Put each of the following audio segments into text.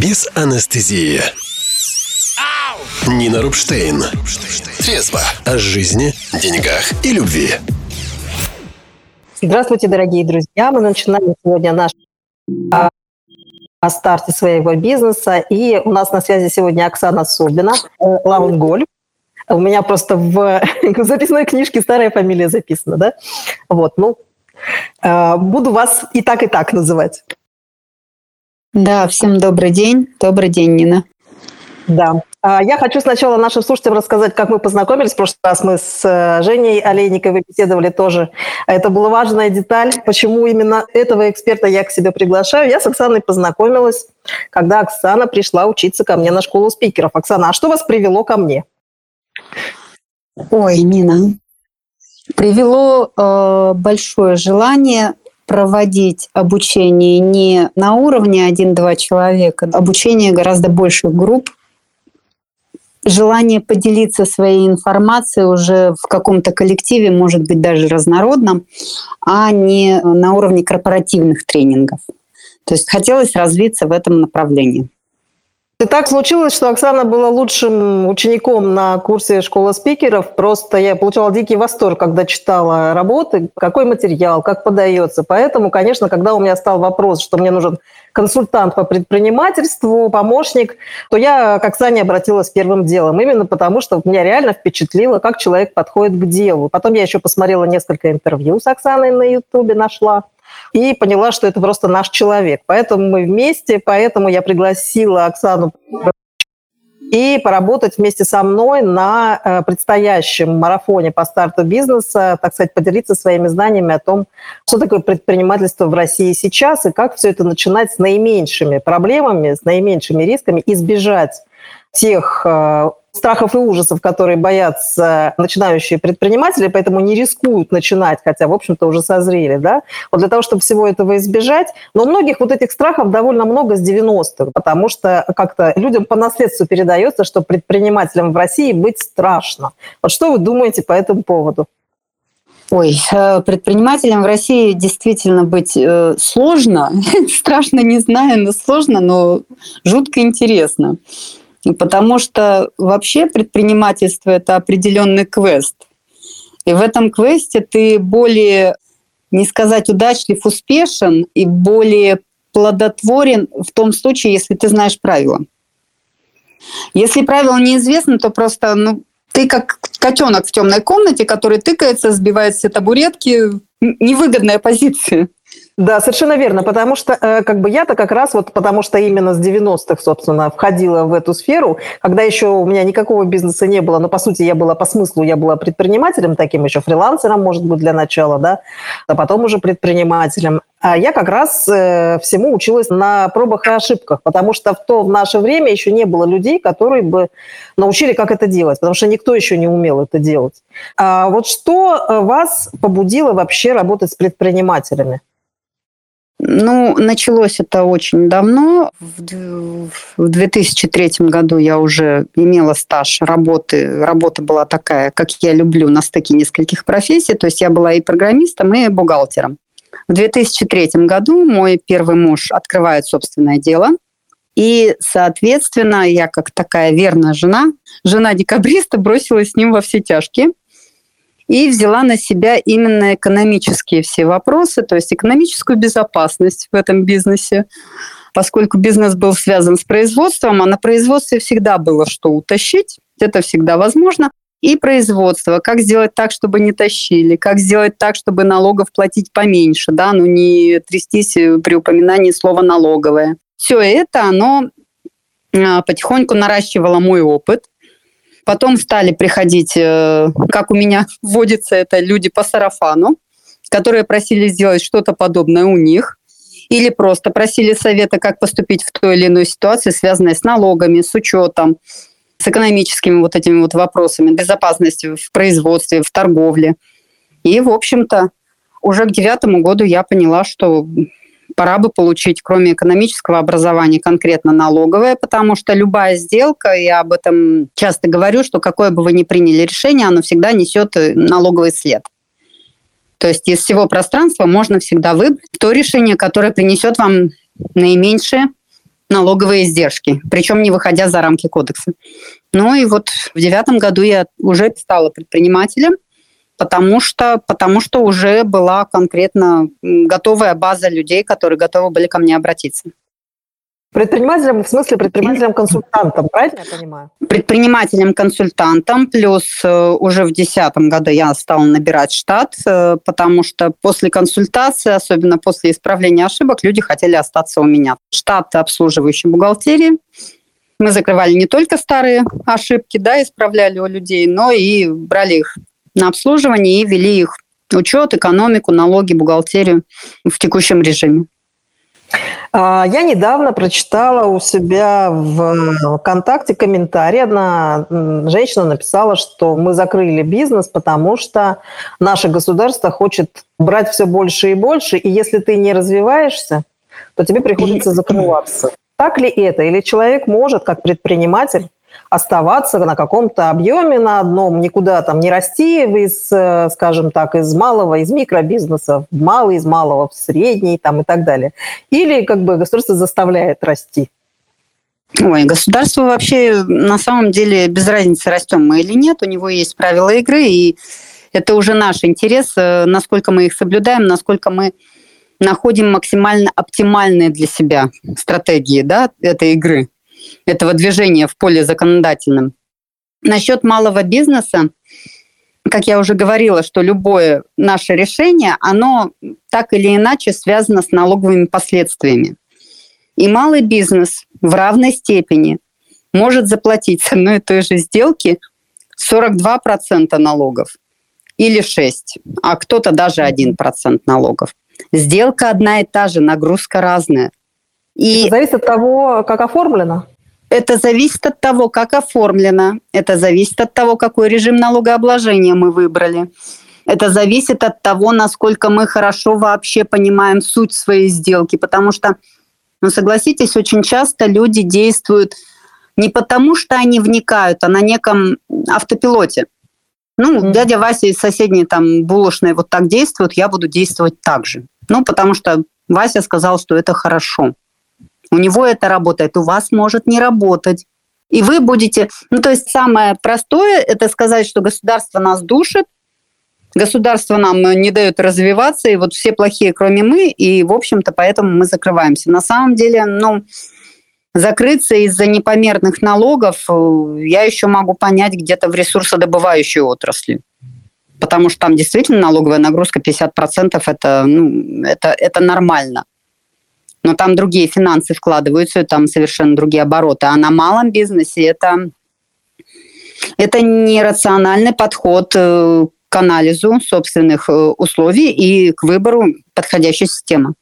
без анестезии. Нина Рубштейн. Трезво о жизни, деньгах и любви. Здравствуйте, дорогие друзья. Мы начинаем сегодня наш а, о старте своего бизнеса. И у нас на связи сегодня Оксана Собина, Лаунголь. У меня просто в записной книжке старая фамилия записана, да? Вот, ну, а, буду вас и так, и так называть. Да, всем добрый день. Добрый день, Нина. Да. А, я хочу сначала нашим слушателям рассказать, как мы познакомились. В прошлый раз мы с э, Женей Олейниковой беседовали тоже. Это была важная деталь, почему именно этого эксперта я к себе приглашаю. Я с Оксаной познакомилась, когда Оксана пришла учиться ко мне на школу спикеров. Оксана, а что вас привело ко мне? Ой, Нина, привело э, большое желание проводить обучение не на уровне один-два человека, обучение гораздо больших групп, желание поделиться своей информацией уже в каком-то коллективе, может быть, даже разнородном, а не на уровне корпоративных тренингов. То есть хотелось развиться в этом направлении. И так случилось, что Оксана была лучшим учеником на курсе школы спикеров. Просто я получала дикий восторг, когда читала работы, какой материал, как подается. Поэтому, конечно, когда у меня стал вопрос, что мне нужен консультант по предпринимательству, помощник, то я к Оксане обратилась первым делом. Именно потому, что меня реально впечатлило, как человек подходит к делу. Потом я еще посмотрела несколько интервью с Оксаной на Ютубе, нашла и поняла, что это просто наш человек. Поэтому мы вместе, поэтому я пригласила Оксану и поработать вместе со мной на э, предстоящем марафоне по старту бизнеса, так сказать, поделиться своими знаниями о том, что такое предпринимательство в России сейчас и как все это начинать с наименьшими проблемами, с наименьшими рисками, избежать тех э, страхов и ужасов, которые боятся начинающие предприниматели, поэтому не рискуют начинать, хотя, в общем-то, уже созрели, да, вот для того, чтобы всего этого избежать. Но у многих вот этих страхов довольно много с 90-х, потому что как-то людям по наследству передается, что предпринимателям в России быть страшно. Вот что вы думаете по этому поводу? Ой, э, предпринимателям в России действительно быть э, сложно. Страшно, не знаю, но сложно, но жутко интересно. Потому что вообще предпринимательство – это определенный квест. И в этом квесте ты более, не сказать удачлив, успешен и более плодотворен в том случае, если ты знаешь правила. Если правила неизвестны, то просто ну, ты как котенок в темной комнате, который тыкается, сбивает все табуретки. Невыгодная позиция. Да, совершенно верно, потому что э, как бы я-то как раз вот потому что именно с 90-х, собственно, входила в эту сферу, когда еще у меня никакого бизнеса не было, но по сути я была по смыслу, я была предпринимателем таким еще, фрилансером, может быть, для начала, да, а потом уже предпринимателем. А я как раз э, всему училась на пробах и ошибках, потому что в то в наше время еще не было людей, которые бы научили, как это делать, потому что никто еще не умел это делать. А вот что э, вас побудило вообще работать с предпринимателями? Ну, началось это очень давно. В 2003 году я уже имела стаж работы. Работа была такая, как я люблю, на стыке нескольких профессий. То есть я была и программистом, и бухгалтером. В 2003 году мой первый муж открывает собственное дело. И, соответственно, я как такая верная жена, жена декабриста, бросилась с ним во все тяжкие и взяла на себя именно экономические все вопросы, то есть экономическую безопасность в этом бизнесе, поскольку бизнес был связан с производством, а на производстве всегда было что утащить, это всегда возможно, и производство, как сделать так, чтобы не тащили, как сделать так, чтобы налогов платить поменьше, да, ну не трястись при упоминании слова налоговое. Все это, оно а, потихоньку наращивало мой опыт, Потом стали приходить, э, как у меня вводится это, люди по сарафану, которые просили сделать что-то подобное у них, или просто просили совета, как поступить в той или иной ситуации, связанной с налогами, с учетом, с экономическими вот этими вот вопросами, безопасности в производстве, в торговле. И, в общем-то, уже к девятому году я поняла, что пора бы получить, кроме экономического образования, конкретно налоговое, потому что любая сделка, я об этом часто говорю, что какое бы вы ни приняли решение, оно всегда несет э, налоговый след. То есть из всего пространства можно всегда выбрать то решение, которое принесет вам наименьшие налоговые издержки, причем не выходя за рамки кодекса. Ну и вот в девятом году я уже стала предпринимателем, потому что, потому что уже была конкретно готовая база людей, которые готовы были ко мне обратиться. Предпринимателем, в смысле предпринимателем-консультантом, правильно я понимаю? Предпринимателем-консультантом, плюс э, уже в 2010 году я стала набирать штат, э, потому что после консультации, особенно после исправления ошибок, люди хотели остаться у меня. Штат обслуживающей бухгалтерии. Мы закрывали не только старые ошибки, да, исправляли у людей, но и брали их на обслуживание и вели их учет, экономику, налоги, бухгалтерию в текущем режиме. А, я недавно прочитала у себя в ВКонтакте комментарий. Одна женщина написала, что мы закрыли бизнес, потому что наше государство хочет брать все больше и больше, и если ты не развиваешься, то тебе приходится закрываться. Так ли это? Или человек может, как предприниматель, оставаться на каком-то объеме на одном, никуда там не расти из, э, скажем так, из малого, из микробизнеса в малый, из малого в средний там, и так далее. Или как бы государство заставляет расти. Ой, государство вообще на самом деле без разницы, растем мы или нет, у него есть правила игры, и это уже наш интерес, э, насколько мы их соблюдаем, насколько мы находим максимально оптимальные для себя стратегии да, этой игры этого движения в поле законодательном. Насчет малого бизнеса, как я уже говорила, что любое наше решение, оно так или иначе связано с налоговыми последствиями. И малый бизнес в равной степени может заплатить с одной и той же сделки 42% налогов или 6%, а кто-то даже 1% налогов. Сделка одна и та же, нагрузка разная. И это зависит от того, как оформлено. Это зависит от того, как оформлено. Это зависит от того, какой режим налогообложения мы выбрали. Это зависит от того, насколько мы хорошо вообще понимаем суть своей сделки. Потому что, ну согласитесь, очень часто люди действуют не потому, что они вникают, а на неком автопилоте. Ну, mm-hmm. дядя Вася из соседней там булочной вот так действует, я буду действовать так же. Ну, потому что Вася сказал, что это хорошо. У него это работает, у вас может не работать. И вы будете... Ну, то есть самое простое – это сказать, что государство нас душит, государство нам не дает развиваться, и вот все плохие, кроме мы, и, в общем-то, поэтому мы закрываемся. На самом деле, ну, закрыться из-за непомерных налогов э, я еще могу понять где-то в ресурсодобывающей отрасли. Потому что там действительно налоговая нагрузка 50% это, ну, это, это нормально но там другие финансы вкладываются, там совершенно другие обороты. А на малом бизнесе это, это нерациональный подход э, к анализу собственных э, условий и к выбору подходящей системы.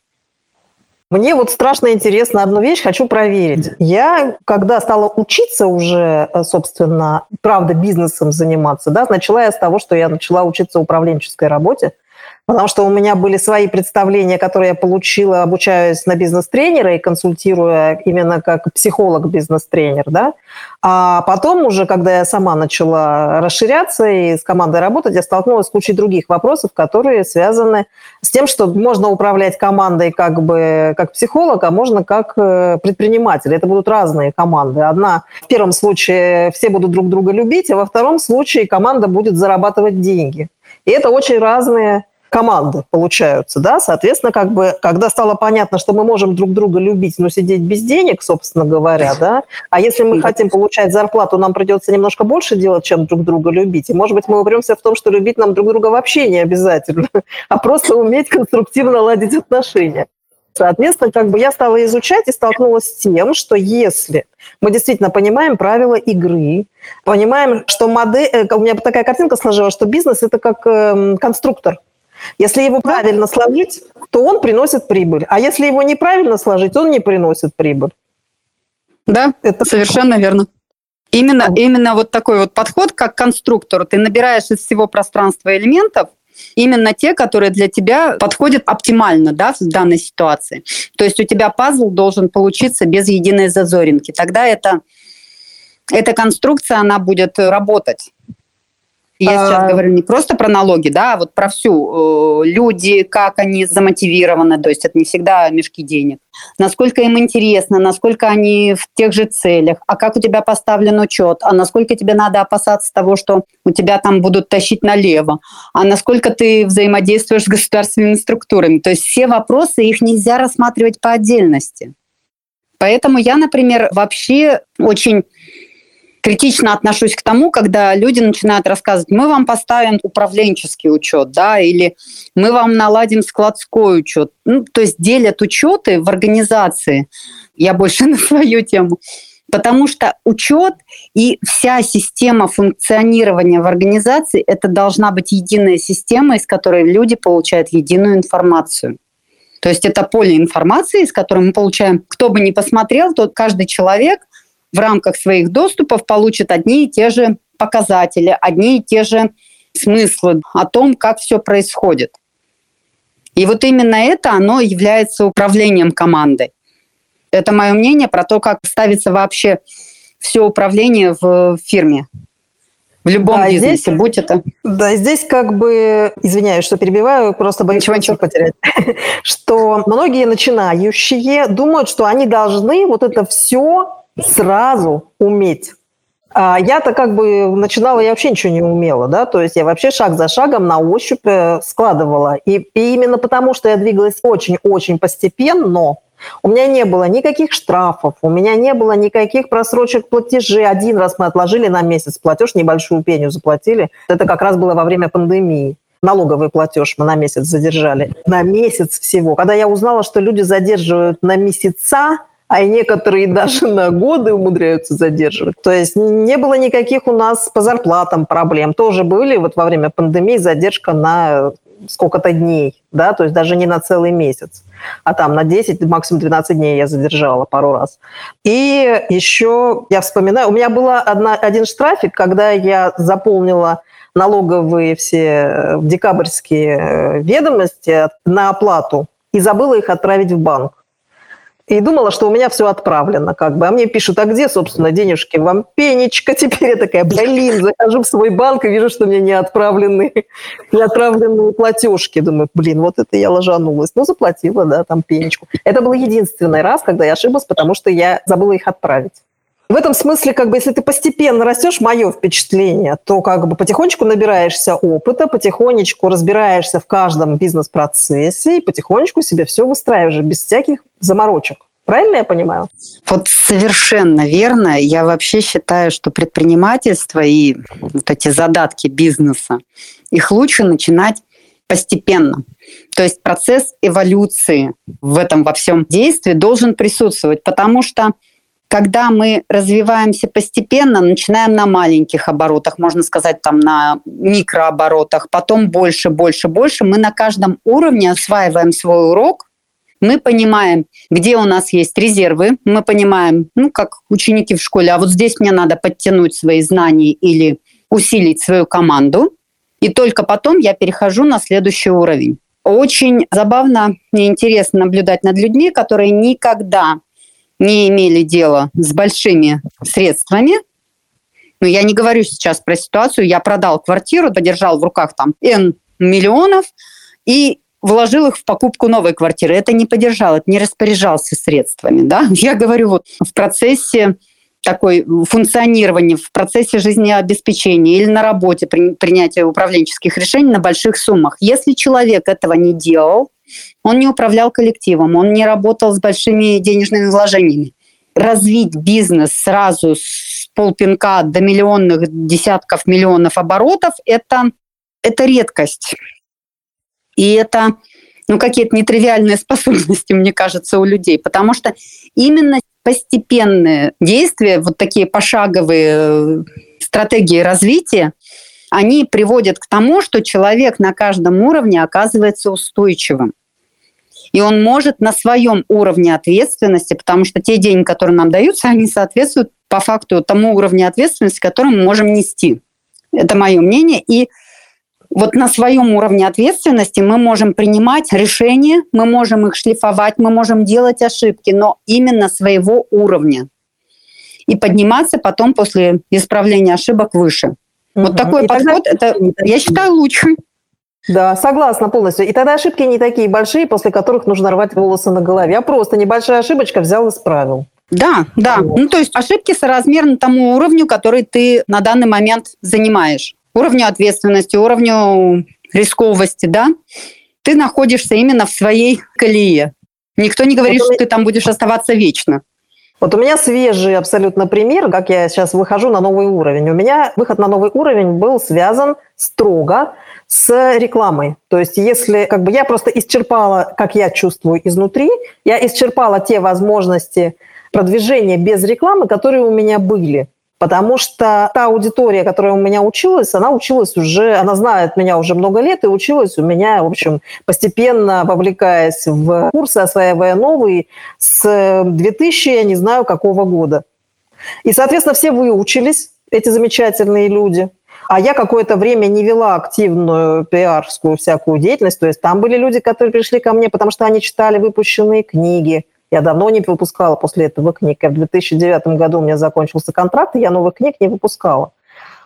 Мне вот страшно интересно одну вещь, хочу проверить. Я, когда стала учиться уже, э, собственно, правда, бизнесом заниматься, да, начала я с того, что я начала учиться управленческой работе – Потому что у меня были свои представления, которые я получила, обучаясь на бизнес-тренера и консультируя именно как психолог-бизнес-тренер, да. А потом уже, когда я сама начала расширяться и с командой работать, я столкнулась с кучей других вопросов, которые связаны с тем, что можно управлять командой как бы как психолог, а можно как э, предприниматель. Это будут разные команды. Одна в первом случае все будут друг друга любить, а во втором случае команда будет зарабатывать деньги. И это очень разные команды получаются, да, соответственно, как бы, когда стало понятно, что мы можем друг друга любить, но сидеть без денег, собственно говоря, да, а если мы хотим получать зарплату, нам придется немножко больше делать, чем друг друга любить, и, может быть, мы упремся в том, что любить нам друг друга вообще не обязательно, а просто уметь конструктивно ладить отношения. Соответственно, как бы я стала изучать и столкнулась с тем, что если мы действительно понимаем правила игры, понимаем, что модель... Э, у меня такая картинка сложилась, что бизнес – это как эм, конструктор. Если его правильно сложить, то он приносит прибыль. А если его неправильно сложить, он не приносит прибыль. Да, это совершенно верно. Именно, именно вот такой вот подход, как конструктор. Ты набираешь из всего пространства элементов, именно те, которые для тебя подходят оптимально да, в данной ситуации. То есть у тебя пазл должен получиться без единой зазоринки. Тогда это, эта конструкция, она будет работать. Я а... сейчас говорю не просто про налоги, да, а вот про всю. Э, люди, как они замотивированы, то есть это не всегда мешки денег. Насколько им интересно, насколько они в тех же целях, а как у тебя поставлен учет, а насколько тебе надо опасаться того, что у тебя там будут тащить налево, а насколько ты взаимодействуешь с государственными структурами. То есть все вопросы, их нельзя рассматривать по отдельности. Поэтому я, например, вообще очень критично отношусь к тому, когда люди начинают рассказывать, мы вам поставим управленческий учет, да, или мы вам наладим складской учет. Ну, то есть делят учеты в организации. Я больше на свою тему. Потому что учет и вся система функционирования в организации – это должна быть единая система, из которой люди получают единую информацию. То есть это поле информации, из которой мы получаем, кто бы ни посмотрел, то каждый человек – в рамках своих доступов получат одни и те же показатели, одни и те же смыслы о том, как все происходит. И вот именно это, оно является управлением командой. Это мое мнение про то, как ставится вообще все управление в фирме. В любом да, бизнесе, здесь, будь это. Да, здесь как бы, извиняюсь, что перебиваю, просто боюсь ничего, ничего потерять, что многие начинающие думают, что они должны вот это все сразу уметь. А я-то как бы начинала, я вообще ничего не умела, да, то есть я вообще шаг за шагом на ощупь э, складывала. И, и именно потому, что я двигалась очень-очень постепенно, у меня не было никаких штрафов, у меня не было никаких просрочек платежей. Один раз мы отложили на месяц платеж, небольшую пеню заплатили. Это как раз было во время пандемии налоговый платеж мы на месяц задержали. На месяц всего. Когда я узнала, что люди задерживают на месяца, а некоторые даже на годы умудряются задерживать. То есть не было никаких у нас по зарплатам проблем. Тоже были вот во время пандемии задержка на сколько-то дней, да, то есть даже не на целый месяц, а там на 10, максимум 12 дней я задержала пару раз. И еще я вспоминаю, у меня был один штрафик, когда я заполнила налоговые все декабрьские ведомости на оплату и забыла их отправить в банк и думала, что у меня все отправлено, как бы. А мне пишут, а где, собственно, денежки? Вам пенечка. Теперь я такая, блин, захожу в свой банк и вижу, что мне не отправлены, не отправлены платежки. Думаю, блин, вот это я ложанулась. Ну, заплатила, да, там пенечку. Это был единственный раз, когда я ошиблась, потому что я забыла их отправить. В этом смысле, как бы, если ты постепенно растешь, мое впечатление, то как бы потихонечку набираешься опыта, потихонечку разбираешься в каждом бизнес-процессе и потихонечку себе все выстраиваешь без всяких заморочек. Правильно я понимаю? Вот совершенно верно. Я вообще считаю, что предпринимательство и вот эти задатки бизнеса, их лучше начинать постепенно. То есть процесс эволюции в этом во всем действии должен присутствовать, потому что когда мы развиваемся постепенно, начинаем на маленьких оборотах, можно сказать, там на микрооборотах, потом больше, больше, больше, мы на каждом уровне осваиваем свой урок, мы понимаем, где у нас есть резервы, мы понимаем, ну, как ученики в школе, а вот здесь мне надо подтянуть свои знания или усилить свою команду, и только потом я перехожу на следующий уровень. Очень забавно и интересно наблюдать над людьми, которые никогда не имели дела с большими средствами. Но я не говорю сейчас про ситуацию, я продал квартиру, подержал в руках там N миллионов и вложил их в покупку новой квартиры. Это не поддержал, это не распоряжался средствами. Да? Я говорю вот в процессе такой функционирования, в процессе жизнеобеспечения или на работе при, принятия управленческих решений на больших суммах. Если человек этого не делал, он не управлял коллективом, он не работал с большими денежными вложениями. Развить бизнес сразу с полпинка до миллионных, десятков миллионов оборотов – это, это редкость. И это ну, какие-то нетривиальные способности, мне кажется, у людей, потому что именно постепенные действия, вот такие пошаговые э, стратегии развития, они приводят к тому, что человек на каждом уровне оказывается устойчивым. И он может на своем уровне ответственности, потому что те деньги, которые нам даются, они соответствуют по факту тому уровню ответственности, который мы можем нести. Это мое мнение. И вот на своем уровне ответственности мы можем принимать решения, мы можем их шлифовать, мы можем делать ошибки, но именно своего уровня. И подниматься потом после исправления ошибок выше. Угу. Вот такой и подход, это, я считаю, лучший. Да, согласна полностью. И тогда ошибки не такие большие, после которых нужно рвать волосы на голове, а просто небольшая ошибочка взял и справил. Да, да. Вот. Ну, то есть ошибки соразмерны тому уровню, который ты на данный момент занимаешь. Уровню ответственности, уровню рисковости, да. Ты находишься именно в своей колее. Никто не говорит, вот что ты там будешь оставаться вечно. Вот у меня свежий абсолютно пример, как я сейчас выхожу на новый уровень. У меня выход на новый уровень был связан строго с рекламой. То есть если как бы я просто исчерпала, как я чувствую изнутри, я исчерпала те возможности продвижения без рекламы, которые у меня были. Потому что та аудитория, которая у меня училась, она училась уже, она знает меня уже много лет и училась у меня, в общем, постепенно вовлекаясь в курсы, осваивая новые с 2000, я не знаю, какого года. И, соответственно, все выучились, эти замечательные люди. А я какое-то время не вела активную пиарскую всякую деятельность. То есть там были люди, которые пришли ко мне, потому что они читали выпущенные книги, я давно не выпускала после этого книг. В 2009 году у меня закончился контракт, и я новых книг не выпускала.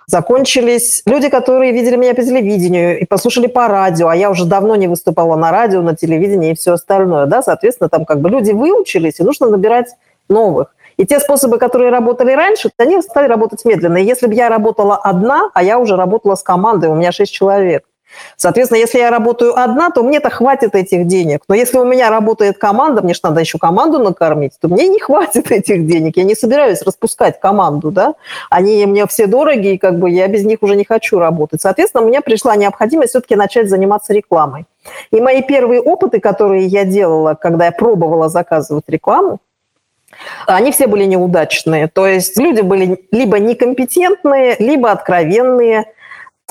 Закончились люди, которые видели меня по телевидению и послушали по радио, а я уже давно не выступала на радио, на телевидении и все остальное. Да? Соответственно, там как бы люди выучились, и нужно набирать новых. И те способы, которые работали раньше, они стали работать медленно. И если бы я работала одна, а я уже работала с командой, у меня шесть человек, Соответственно, если я работаю одна, то мне-то хватит этих денег. Но если у меня работает команда, мне же надо еще команду накормить, то мне не хватит этих денег. Я не собираюсь распускать команду, да. Они мне все дорогие, как бы я без них уже не хочу работать. Соответственно, мне пришла необходимость все-таки начать заниматься рекламой. И мои первые опыты, которые я делала, когда я пробовала заказывать рекламу, они все были неудачные. То есть люди были либо некомпетентные, либо откровенные,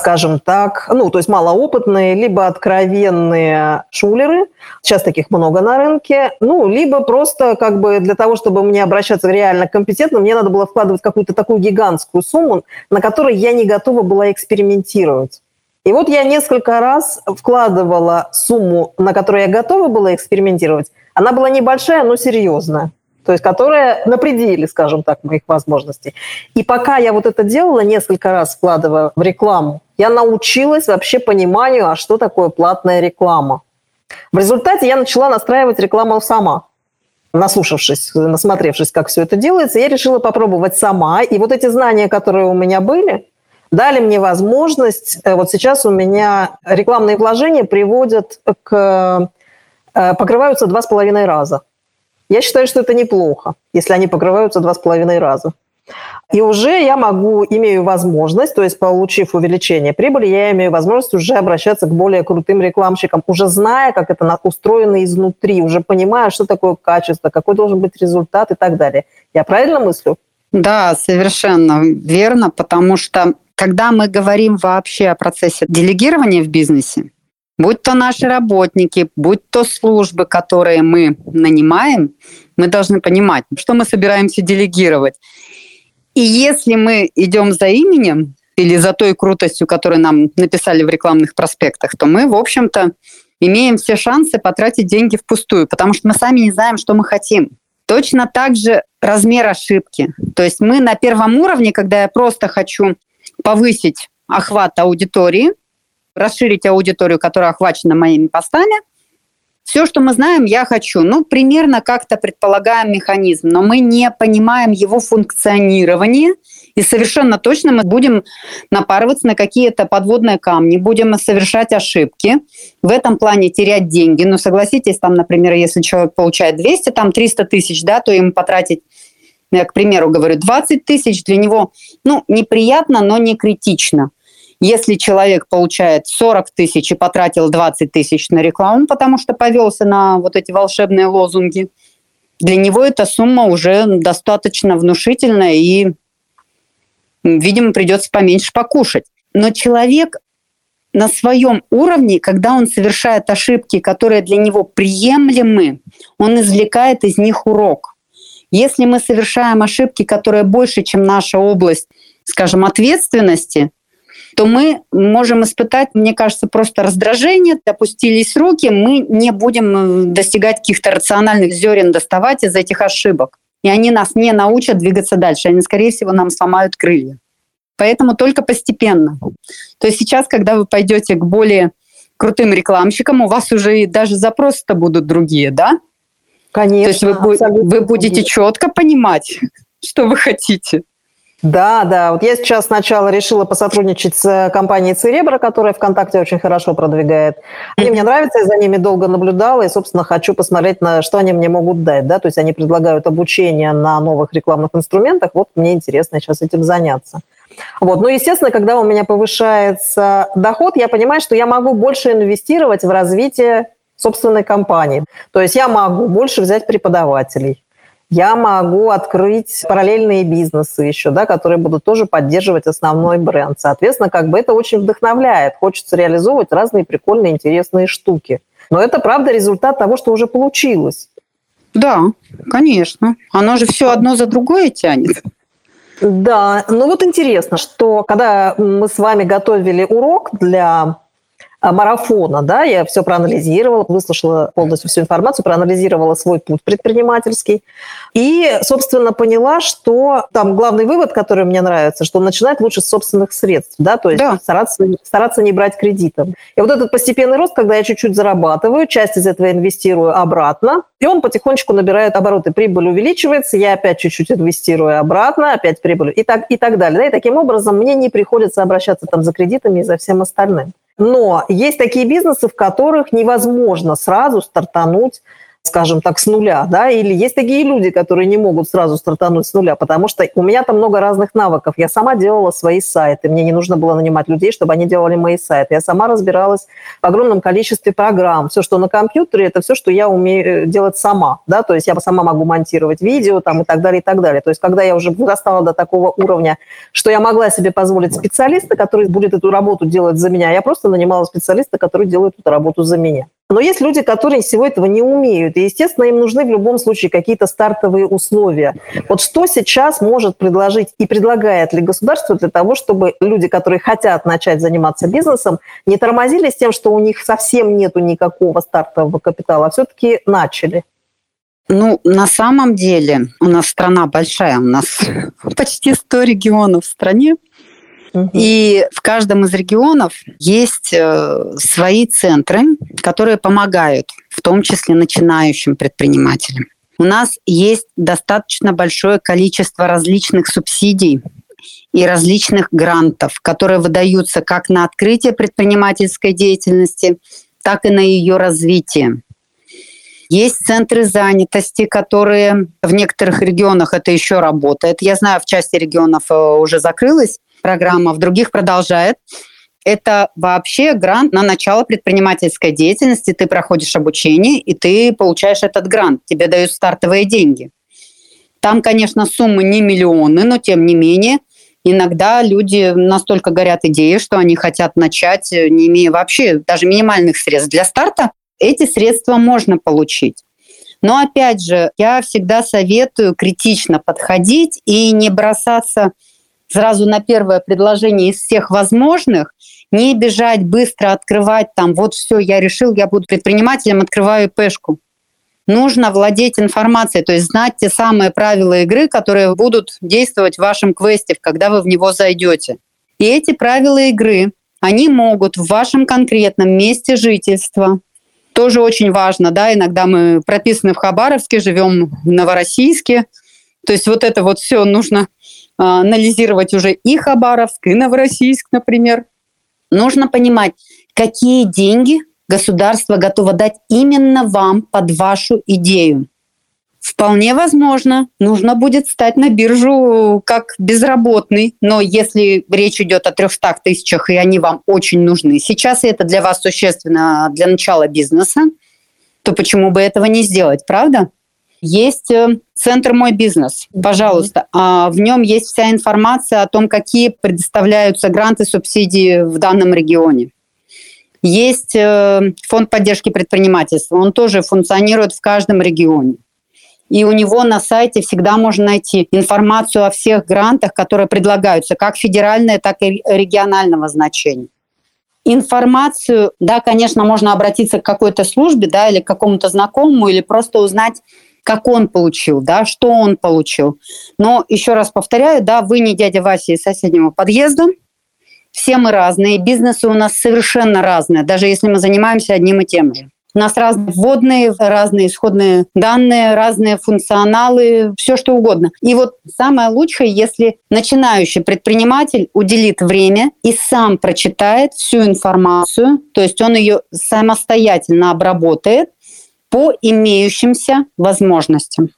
скажем так, ну, то есть малоопытные, либо откровенные шулеры, сейчас таких много на рынке, ну, либо просто как бы для того, чтобы мне обращаться реально компетентно, мне надо было вкладывать какую-то такую гигантскую сумму, на которой я не готова была экспериментировать. И вот я несколько раз вкладывала сумму, на которую я готова была экспериментировать. Она была небольшая, но серьезная то есть которая на пределе, скажем так, моих возможностей. И пока я вот это делала, несколько раз вкладывая в рекламу, я научилась вообще пониманию, а что такое платная реклама. В результате я начала настраивать рекламу сама. Наслушавшись, насмотревшись, как все это делается, я решила попробовать сама. И вот эти знания, которые у меня были, дали мне возможность... Э, вот сейчас у меня рекламные вложения приводят к... Э, покрываются два с половиной раза. Я считаю, что это неплохо, если они покрываются два с половиной раза. И уже я могу, имею возможность, то есть получив увеличение прибыли, я имею возможность уже обращаться к более крутым рекламщикам, уже зная, как это устроено изнутри, уже понимая, что такое качество, какой должен быть результат и так далее. Я правильно мыслю? Да, совершенно верно, потому что когда мы говорим вообще о процессе делегирования в бизнесе, будь то наши работники, будь то службы, которые мы нанимаем, мы должны понимать, что мы собираемся делегировать. И если мы идем за именем или за той крутостью, которую нам написали в рекламных проспектах, то мы, в общем-то, имеем все шансы потратить деньги впустую, потому что мы сами не знаем, что мы хотим. Точно так же размер ошибки. То есть мы на первом уровне, когда я просто хочу повысить охват аудитории, расширить аудиторию, которая охвачена моими постами. Все, что мы знаем, я хочу. Ну, примерно как-то предполагаем механизм, но мы не понимаем его функционирование, и совершенно точно мы будем напарываться на какие-то подводные камни, будем совершать ошибки, в этом плане терять деньги. Но согласитесь, там, например, если человек получает 200, там 300 тысяч, да, то ему потратить я, к примеру, говорю, 20 тысяч для него, ну, неприятно, но не критично. Если человек получает 40 тысяч и потратил 20 тысяч на рекламу, потому что повелся на вот эти волшебные лозунги, для него эта сумма уже достаточно внушительная и, видимо, придется поменьше покушать. Но человек на своем уровне, когда он совершает ошибки, которые для него приемлемы, он извлекает из них урок. Если мы совершаем ошибки, которые больше, чем наша область, скажем, ответственности, то мы можем испытать, мне кажется, просто раздражение, опустились руки, мы не будем э, достигать каких-то рациональных зерен, доставать из этих ошибок. И они нас не научат двигаться дальше. Они, скорее всего, нам сломают крылья. Поэтому только постепенно. То есть сейчас, когда вы пойдете к более крутым рекламщикам, у вас уже даже запросы-то будут другие, да? Конечно. То есть вы, вы будете четко понимать, что вы хотите. Да, да. Вот я сейчас сначала решила посотрудничать с компанией Церебра, которая ВКонтакте очень хорошо продвигает. Они мне нравятся, я за ними долго наблюдала, и, собственно, хочу посмотреть, на что они мне могут дать. Да? То есть они предлагают обучение на новых рекламных инструментах. Вот мне интересно сейчас этим заняться. Вот. Ну, естественно, когда у меня повышается доход, я понимаю, что я могу больше инвестировать в развитие собственной компании. То есть я могу больше взять преподавателей, я могу открыть параллельные бизнесы еще, да, которые будут тоже поддерживать основной бренд. Соответственно, как бы это очень вдохновляет. Хочется реализовывать разные прикольные, интересные штуки. Но это, правда, результат того, что уже получилось. Да, конечно. Оно же все одно за другое тянет. Да, ну вот интересно, что когда мы с вами готовили урок для марафона, да, я все проанализировала, выслушала полностью всю информацию, проанализировала свой путь предпринимательский и, собственно, поняла, что там главный вывод, который мне нравится, что начинать лучше с собственных средств, да, то есть да. Стараться, стараться не брать кредитов. И вот этот постепенный рост, когда я чуть-чуть зарабатываю, часть из этого инвестирую обратно, и он потихонечку набирает обороты, прибыль увеличивается, я опять чуть-чуть инвестирую обратно, опять прибыль и так, и так далее. Да, и таким образом мне не приходится обращаться там за кредитами и за всем остальным. Но есть такие бизнесы, в которых невозможно сразу стартануть скажем так, с нуля, да, или есть такие люди, которые не могут сразу стартануть с нуля, потому что у меня там много разных навыков. Я сама делала свои сайты, мне не нужно было нанимать людей, чтобы они делали мои сайты. Я сама разбиралась в огромном количестве программ. Все, что на компьютере, это все, что я умею э, делать сама, да, то есть я сама могу монтировать видео там и так далее, и так далее. То есть когда я уже вырастала до такого уровня, что я могла себе позволить специалиста, который будет эту работу делать за меня, я просто нанимала специалиста, который делает эту работу за меня. Но есть люди, которые всего этого не умеют. И, естественно, им нужны в любом случае какие-то стартовые условия. Вот что сейчас может предложить и предлагает ли государство для того, чтобы люди, которые хотят начать заниматься бизнесом, не тормозили с тем, что у них совсем нет никакого стартового капитала, а все-таки начали? Ну, на самом деле, у нас страна большая, у нас почти 100 регионов в стране. И в каждом из регионов есть э, свои центры, которые помогают, в том числе начинающим предпринимателям. У нас есть достаточно большое количество различных субсидий и различных грантов, которые выдаются как на открытие предпринимательской деятельности, так и на ее развитие. Есть центры занятости, которые в некоторых регионах это еще работает. Я знаю, в части регионов э, уже закрылась программа, в других продолжает. Это вообще грант на начало предпринимательской деятельности. Ты проходишь обучение, и ты получаешь этот грант. Тебе дают стартовые деньги. Там, конечно, суммы не миллионы, но тем не менее, иногда люди настолько горят идеей, что они хотят начать, э, не имея вообще даже минимальных средств для старта. Эти средства можно получить. Но опять же, я всегда советую критично подходить и не бросаться сразу на первое предложение из всех возможных, не бежать быстро, открывать там, вот все, я решил, я буду предпринимателем, открываю ИПшку. Нужно владеть информацией, то есть знать те самые правила игры, которые будут действовать в вашем квесте, когда вы в него зайдете. И эти правила игры, они могут в вашем конкретном месте жительства, тоже очень важно, да, иногда мы прописаны в Хабаровске, живем в Новороссийске, то есть вот это вот все нужно анализировать уже и Хабаровск, и Новороссийск, например. Нужно понимать, какие деньги государство готово дать именно вам под вашу идею. Вполне возможно, нужно будет стать на биржу как безработный, но если речь идет о 300 тысячах, и они вам очень нужны сейчас, и это для вас существенно для начала бизнеса, то почему бы этого не сделать, правда? Есть э, центр «Мой бизнес», пожалуйста. Mm-hmm. В нем есть вся информация о том, какие предоставляются гранты, субсидии в данном регионе. Есть э, фонд поддержки предпринимательства, он тоже функционирует в каждом регионе. И у него на сайте всегда можно найти информацию о всех грантах, которые предлагаются, как федеральные, так и регионального значения. Информацию, да, конечно, можно обратиться к какой-то службе, да, или к какому-то знакомому, или просто узнать как он получил, да, что он получил. Но еще раз повторяю, да, вы не дядя Вася из соседнего подъезда, все мы разные, бизнесы у нас совершенно разные, даже если мы занимаемся одним и тем же. У нас разные вводные, разные исходные данные, разные функционалы, все что угодно. И вот самое лучшее, если начинающий предприниматель уделит время и сам прочитает всю информацию, то есть он ее самостоятельно обработает по имеющимся возможностям.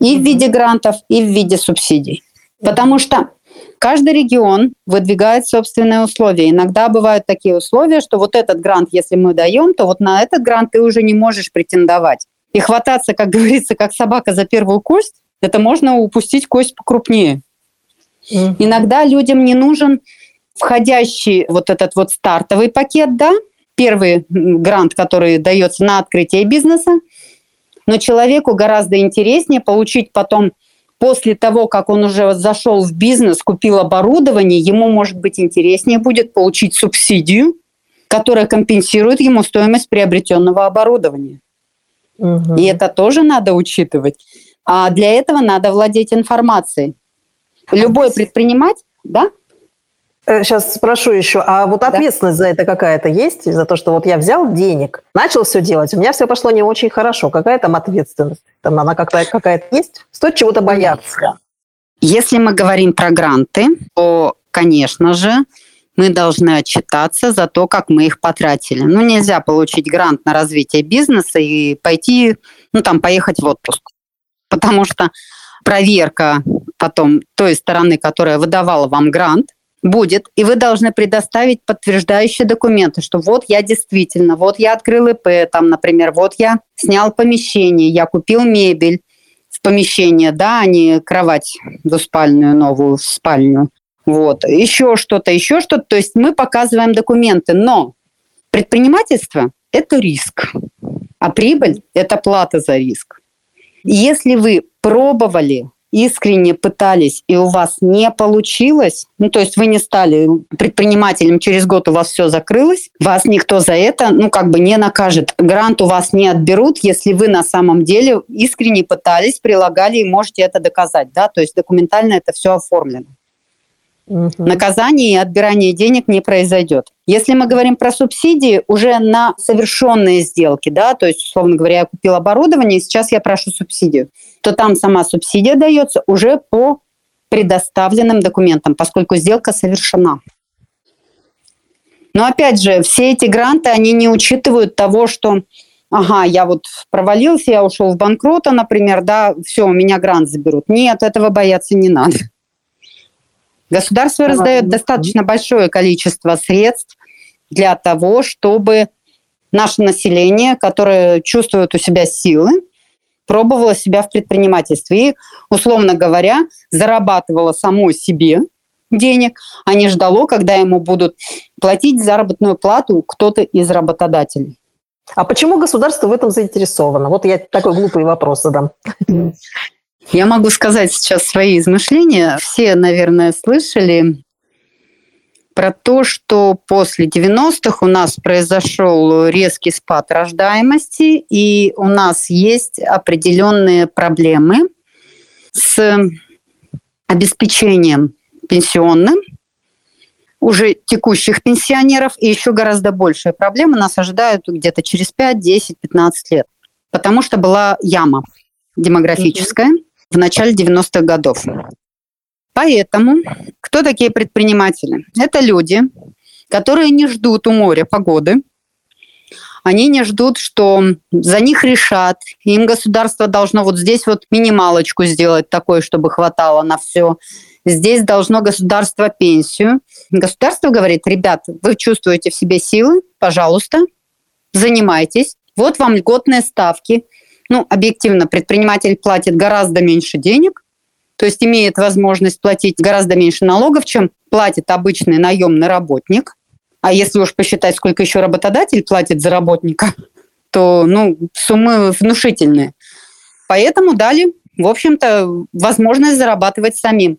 И в виде грантов, и в виде субсидий. Потому что Каждый регион выдвигает собственные условия. Иногда бывают такие условия, что вот этот грант, если мы даем, то вот на этот грант ты уже не можешь претендовать. И хвататься, как говорится, как собака за первую кость, это можно упустить кость покрупнее. Mm-hmm. Иногда людям не нужен входящий вот этот вот стартовый пакет, да, первый грант, который дается на открытие бизнеса, но человеку гораздо интереснее получить потом после того, как он уже зашел в бизнес, купил оборудование, ему, может быть, интереснее будет получить субсидию, которая компенсирует ему стоимость приобретенного оборудования. Угу. И это тоже надо учитывать. А для этого надо владеть информацией. Любой предприниматель, да? Сейчас э, спрошу еще, а вот ответственность да. за это какая-то есть? За то, что вот я взял денег, начал все делать, у меня все пошло не очень хорошо. Какая там ответственность? Там она какая-то есть? Стоит чего-то бояться? Если мы говорим про гранты, то, конечно же, мы должны отчитаться за то, как мы их потратили. Ну, нельзя получить грант на развитие бизнеса и пойти, ну, там, поехать в отпуск. Потому что проверка потом той стороны, которая выдавала вам грант, будет, и вы должны предоставить подтверждающие документы, что вот я действительно, вот я открыл ИП, там, например, вот я снял помещение, я купил мебель в помещение, да, а не кровать двуспальную новую в спальню. Вот. Еще что-то, еще что-то. То есть мы показываем документы, но предпринимательство – это риск, а прибыль – это плата за риск. Если вы пробовали искренне пытались, и у вас не получилось, ну, то есть вы не стали предпринимателем, через год у вас все закрылось, вас никто за это, ну, как бы не накажет. Грант у вас не отберут, если вы на самом деле искренне пытались, прилагали и можете это доказать, да, то есть документально это все оформлено. Угу. Наказание и отбирание денег не произойдет. Если мы говорим про субсидии, уже на совершенные сделки, да, то есть, условно говоря, я купил оборудование, и сейчас я прошу субсидию, то там сама субсидия дается уже по предоставленным документам, поскольку сделка совершена. Но опять же, все эти гранты, они не учитывают того, что ага, я вот провалился, я ушел в банкрота, например, да, все, у меня грант заберут. Нет, этого бояться не надо. Государство раздает достаточно большое количество средств для того, чтобы наше население, которое чувствует у себя силы, пробовало себя в предпринимательстве и, условно говоря, зарабатывало само себе денег, а не ждало, когда ему будут платить заработную плату кто-то из работодателей. А почему государство в этом заинтересовано? Вот я такой глупый вопрос задам. Я могу сказать сейчас свои измышления. Все, наверное, слышали про то, что после 90-х у нас произошел резкий спад рождаемости, и у нас есть определенные проблемы с обеспечением пенсионным уже текущих пенсионеров, и еще гораздо большие проблемы нас ожидают где-то через 5, 10, 15 лет, потому что была яма демографическая. Mm-hmm в начале 90-х годов. Поэтому кто такие предприниматели? Это люди, которые не ждут у моря погоды, они не ждут, что за них решат, им государство должно вот здесь вот минималочку сделать такой, чтобы хватало на все. Здесь должно государство пенсию. Государство говорит, ребят, вы чувствуете в себе силы, пожалуйста, занимайтесь. Вот вам льготные ставки – ну, объективно, предприниматель платит гораздо меньше денег, то есть имеет возможность платить гораздо меньше налогов, чем платит обычный наемный работник. А если уж посчитать, сколько еще работодатель платит за работника, то ну, суммы внушительные. Поэтому дали, в общем-то, возможность зарабатывать самим.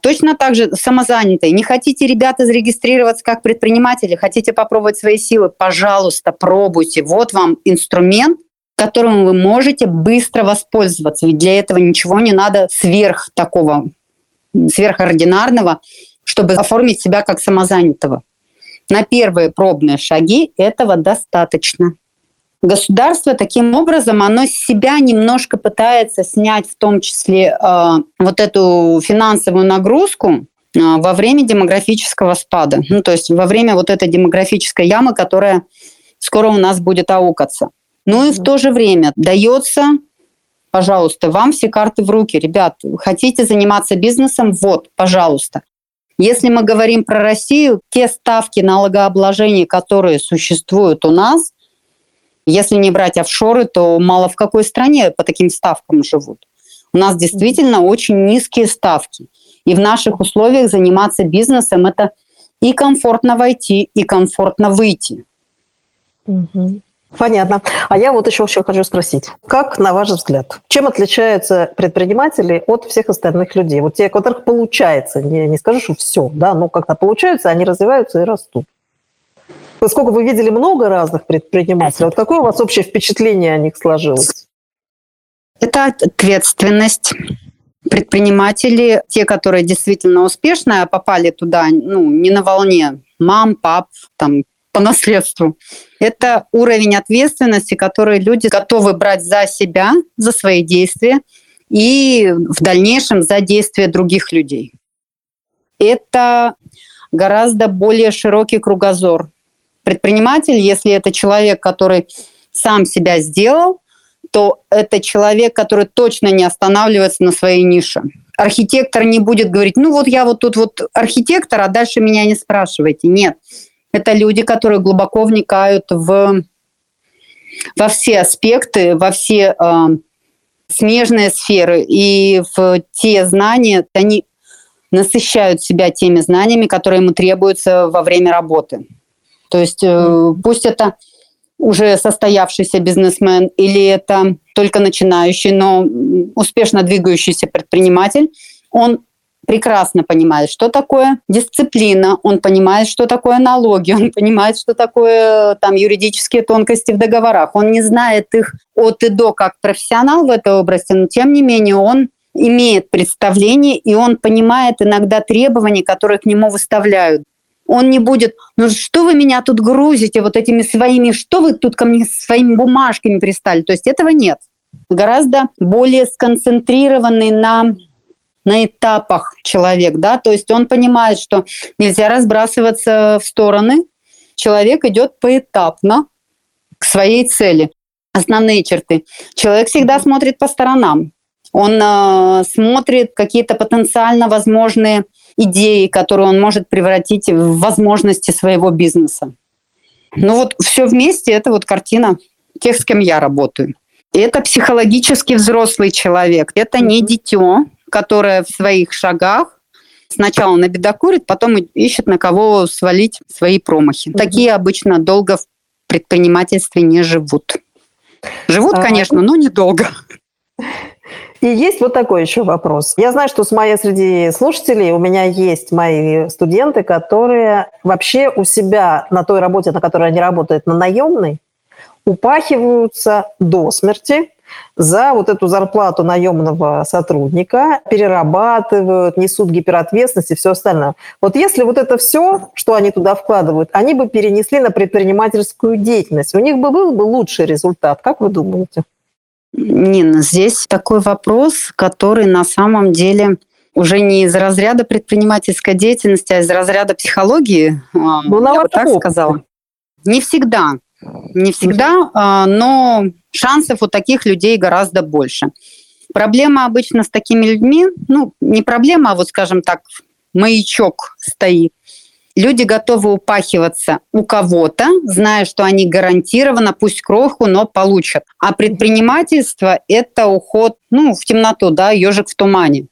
Точно так же самозанятые. Не хотите, ребята, зарегистрироваться как предприниматели, хотите попробовать свои силы, пожалуйста, пробуйте. Вот вам инструмент, которым вы можете быстро воспользоваться. Ведь для этого ничего не надо сверх такого, сверхординарного, чтобы оформить себя как самозанятого. На первые пробные шаги этого достаточно. Государство таким образом, оно себя немножко пытается снять в том числе э, вот эту финансовую нагрузку э, во время демографического спада. Ну, то есть во время вот этой демографической ямы, которая скоро у нас будет аукаться. Ну и в то же время дается, пожалуйста, вам все карты в руки. Ребят, хотите заниматься бизнесом? Вот, пожалуйста. Если мы говорим про Россию, те ставки налогообложения, которые существуют у нас, если не брать офшоры, то мало в какой стране по таким ставкам живут. У нас действительно очень низкие ставки. И в наших условиях заниматься бизнесом это и комфортно войти, и комфортно выйти. Угу. Понятно. А я вот еще, еще хочу спросить. Как, на ваш взгляд, чем отличаются предприниматели от всех остальных людей? Вот те, у которых получается, не, не скажу, что все, да, но как-то получается, они развиваются и растут. Поскольку вы видели много разных предпринимателей, вот какое у вас общее впечатление о них сложилось? Это ответственность. Предприниматели, те, которые действительно успешные, попали туда ну, не на волне мам, пап, там, по наследству. Это уровень ответственности, который люди готовы брать за себя, за свои действия и в дальнейшем за действия других людей. Это гораздо более широкий кругозор. Предприниматель, если это человек, который сам себя сделал, то это человек, который точно не останавливается на своей нише. Архитектор не будет говорить, ну вот я вот тут вот архитектор, а дальше меня не спрашивайте. Нет, это люди, которые глубоко вникают в, во все аспекты, во все э, смежные сферы и в те знания, они насыщают себя теми знаниями, которые ему требуются во время работы. То есть э, пусть это уже состоявшийся бизнесмен или это только начинающий, но успешно двигающийся предприниматель, он прекрасно понимает, что такое дисциплина, он понимает, что такое налоги, он понимает, что такое там юридические тонкости в договорах. Он не знает их от и до как профессионал в этой области, но тем не менее он имеет представление, и он понимает иногда требования, которые к нему выставляют. Он не будет, ну что вы меня тут грузите вот этими своими, что вы тут ко мне своими бумажками пристали. То есть этого нет. Гораздо более сконцентрированный на на этапах человек, да, то есть он понимает, что нельзя разбрасываться в стороны, человек идет поэтапно к своей цели. Основные черты. Человек всегда смотрит по сторонам. Он э, смотрит какие-то потенциально возможные идеи, которые он может превратить в возможности своего бизнеса. Ну вот все вместе это вот картина тех, с кем я работаю. Это психологически взрослый человек, это не дитё, которая в своих шагах сначала набедокурит, потом ищет на кого свалить свои промахи. Mm-hmm. Такие обычно долго в предпринимательстве не живут. Живут, а... конечно, но недолго. И есть вот такой еще вопрос. Я знаю, что с моей среди слушателей у меня есть мои студенты, которые вообще у себя на той работе, на которой они работают, на наемной, упахиваются до смерти, за вот эту зарплату наемного сотрудника, перерабатывают, несут гиперответственность и все остальное. Вот если вот это все, что они туда вкладывают, они бы перенесли на предпринимательскую деятельность, у них бы был бы лучший результат. Как вы думаете? Нина, здесь такой вопрос, который на самом деле уже не из разряда предпринимательской деятельности, а из разряда психологии. Ну, я бы так сказала. Не всегда. Не всегда, а, но шансов у таких людей гораздо больше. Проблема обычно с такими людьми, ну, не проблема, а вот, скажем так, маячок стоит. Люди готовы упахиваться у кого-то, зная, что они гарантированно, пусть кроху, но получат. А предпринимательство – это уход ну, в темноту, да, ежик в тумане.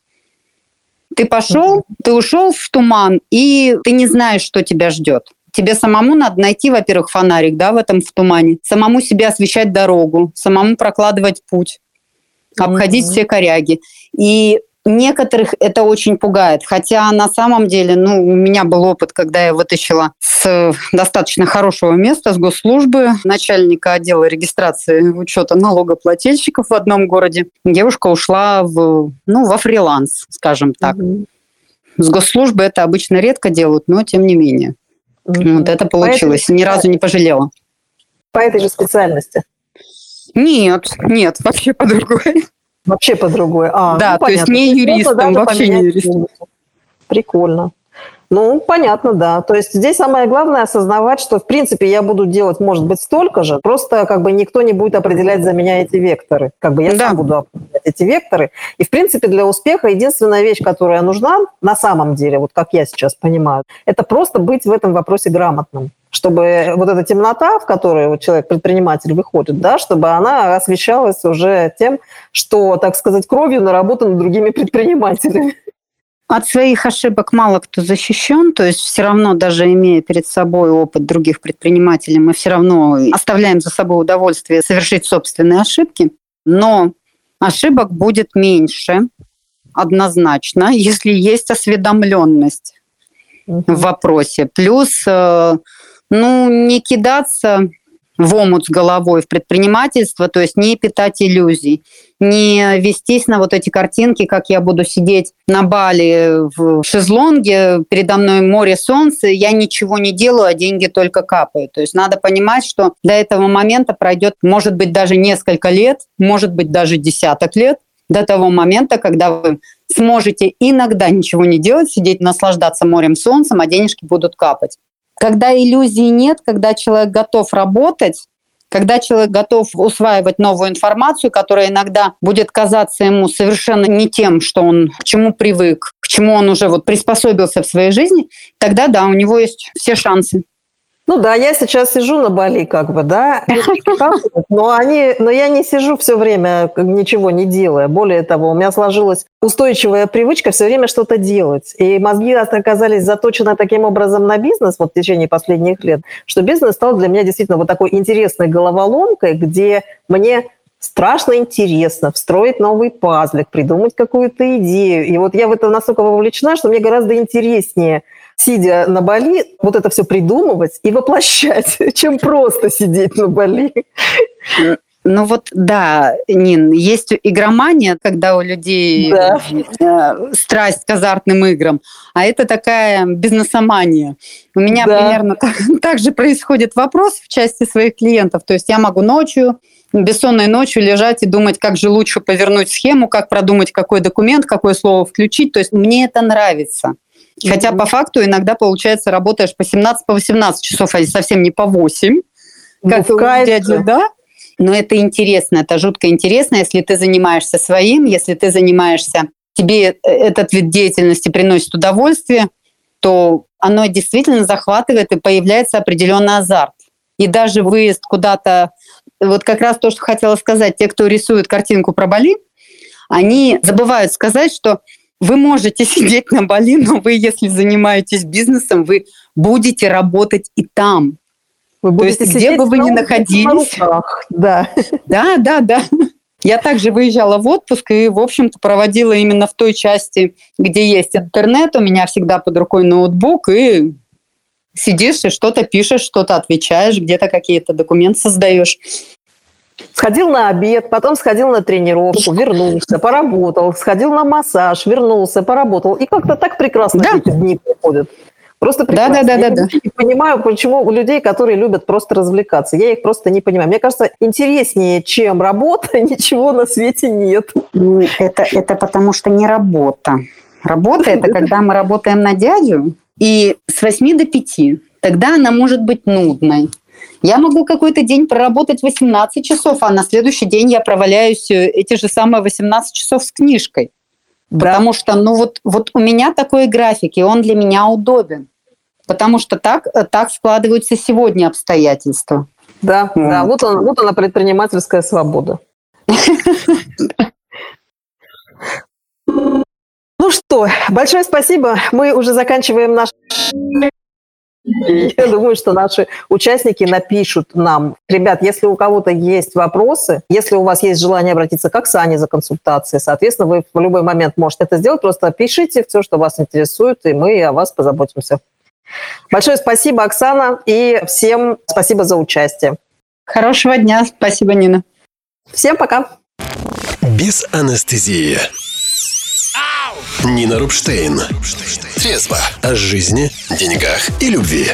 Ты пошел, ты ушел в туман, и ты не знаешь, что тебя ждет. Тебе самому надо найти, во-первых, фонарик, да, в этом в тумане, самому себе освещать дорогу, самому прокладывать путь, обходить mm-hmm. все коряги. И Некоторых это очень пугает, хотя на самом деле, ну, у меня был опыт, когда я вытащила с достаточно хорошего места, с госслужбы, начальника отдела регистрации учета налогоплательщиков в одном городе. Девушка ушла в, ну, во фриланс, скажем так. Угу. С госслужбы это обычно редко делают, но тем не менее. Вот это получилось. Поэтому... Ни разу не пожалела. По этой же специальности? Нет, нет, вообще по другой. Вообще по другой. А, да, ну, то есть не юристом, вообще не юристом. Прикольно. Ну, понятно, да. То есть здесь самое главное осознавать, что, в принципе, я буду делать, может быть, столько же, просто как бы никто не будет определять за меня эти векторы. Как бы я да. сам буду определять эти векторы. И, в принципе, для успеха единственная вещь, которая нужна на самом деле, вот как я сейчас понимаю, это просто быть в этом вопросе грамотным чтобы вот эта темнота, в которую вот человек, предприниматель, выходит, да, чтобы она освещалась уже тем, что, так сказать, кровью наработано другими предпринимателями. От своих ошибок мало кто защищен, то есть все равно, даже имея перед собой опыт других предпринимателей, мы все равно оставляем за собой удовольствие совершить собственные ошибки, но ошибок будет меньше, однозначно, если есть осведомленность в вопросе. Плюс э, ну, не кидаться в омут с головой в предпринимательство, то есть не питать иллюзий, не вестись на вот эти картинки, как я буду сидеть на Бали в шезлонге, передо мной море солнца, я ничего не делаю, а деньги только капают. То есть надо понимать, что до этого момента пройдет, может быть, даже несколько лет, может быть, даже десяток лет, до того момента, когда вы сможете иногда ничего не делать, сидеть, наслаждаться морем солнцем, а денежки будут капать. Когда иллюзий нет, когда человек готов работать, когда человек готов усваивать новую информацию, которая иногда будет казаться ему совершенно не тем, что он к чему привык, к чему он уже вот приспособился в своей жизни, тогда да, у него есть все шансы. Ну да, я сейчас сижу на Бали, как бы, да, но, они, но я не сижу все время, ничего не делая. Более того, у меня сложилась устойчивая привычка все время что-то делать. И мозги оказались заточены таким образом на бизнес вот в течение последних лет, что бизнес стал для меня действительно вот такой интересной головоломкой, где мне страшно интересно встроить новый пазлик, придумать какую-то идею. И вот я в это настолько вовлечена, что мне гораздо интереснее – сидя на Бали, вот это все придумывать и воплощать, чем просто сидеть на Бали. Ну вот да, Нин, есть игромания, когда у людей да. Э, страсть к азартным играм, а это такая бизнесомания. У меня да. примерно так, так же происходит вопрос в части своих клиентов. То есть я могу ночью, бессонной ночью лежать и думать, как же лучше повернуть схему, как продумать какой документ, какое слово включить. То есть мне это нравится. Хотя по факту иногда, получается, работаешь по 17, по 18 часов, а совсем не по 8. Как ну, дяди, да? Но это интересно, это жутко интересно, если ты занимаешься своим, если ты занимаешься, тебе этот вид деятельности приносит удовольствие, то оно действительно захватывает и появляется определенный азарт. И даже выезд куда-то, вот как раз то, что хотела сказать, те, кто рисует картинку про Бали, они забывают сказать, что вы можете сидеть на Бали, но вы, если занимаетесь бизнесом, вы будете работать и там. Вы будете То есть, где бы вы ни находились. Да. да, да, да. Я также выезжала в отпуск и, в общем-то, проводила именно в той части, где есть интернет. У меня всегда под рукой ноутбук, и сидишь и что-то пишешь, что-то отвечаешь, где-то какие-то документы создаешь. Сходил на обед, потом сходил на тренировку, вернулся, поработал, сходил на массаж, вернулся, поработал. И как-то так прекрасно да. эти дни проходят. Просто прекрасно. Да, да, да, да, да. Не понимаю, почему у людей, которые любят просто развлекаться. Я их просто не понимаю. Мне кажется, интереснее, чем работа, ничего на свете нет. Ну, это, это потому что не работа. Работа – это когда мы работаем на дядю, и с 8 до 5. Тогда она может быть нудной. Я могу какой-то день проработать 18 часов, а на следующий день я проваляюсь э, эти же самые 18 часов с книжкой. Да. Потому что, ну вот, вот у меня такой график, и он для меня удобен. Потому что так, э, так складываются сегодня обстоятельства. Да, вот. да, вот, он, вот она предпринимательская свобода. Ну что, большое спасибо. Мы уже заканчиваем наш Я думаю, что наши участники напишут нам. Ребят, если у кого-то есть вопросы, если у вас есть желание обратиться к Оксане за консультацией, соответственно, вы в любой момент можете это сделать. Просто пишите все, что вас интересует, и мы о вас позаботимся. Большое спасибо, Оксана, и всем спасибо за участие. Хорошего дня. Спасибо, Нина. Всем пока. Без анестезии. Нина Рубштейн. Трезво о жизни, деньгах и любви.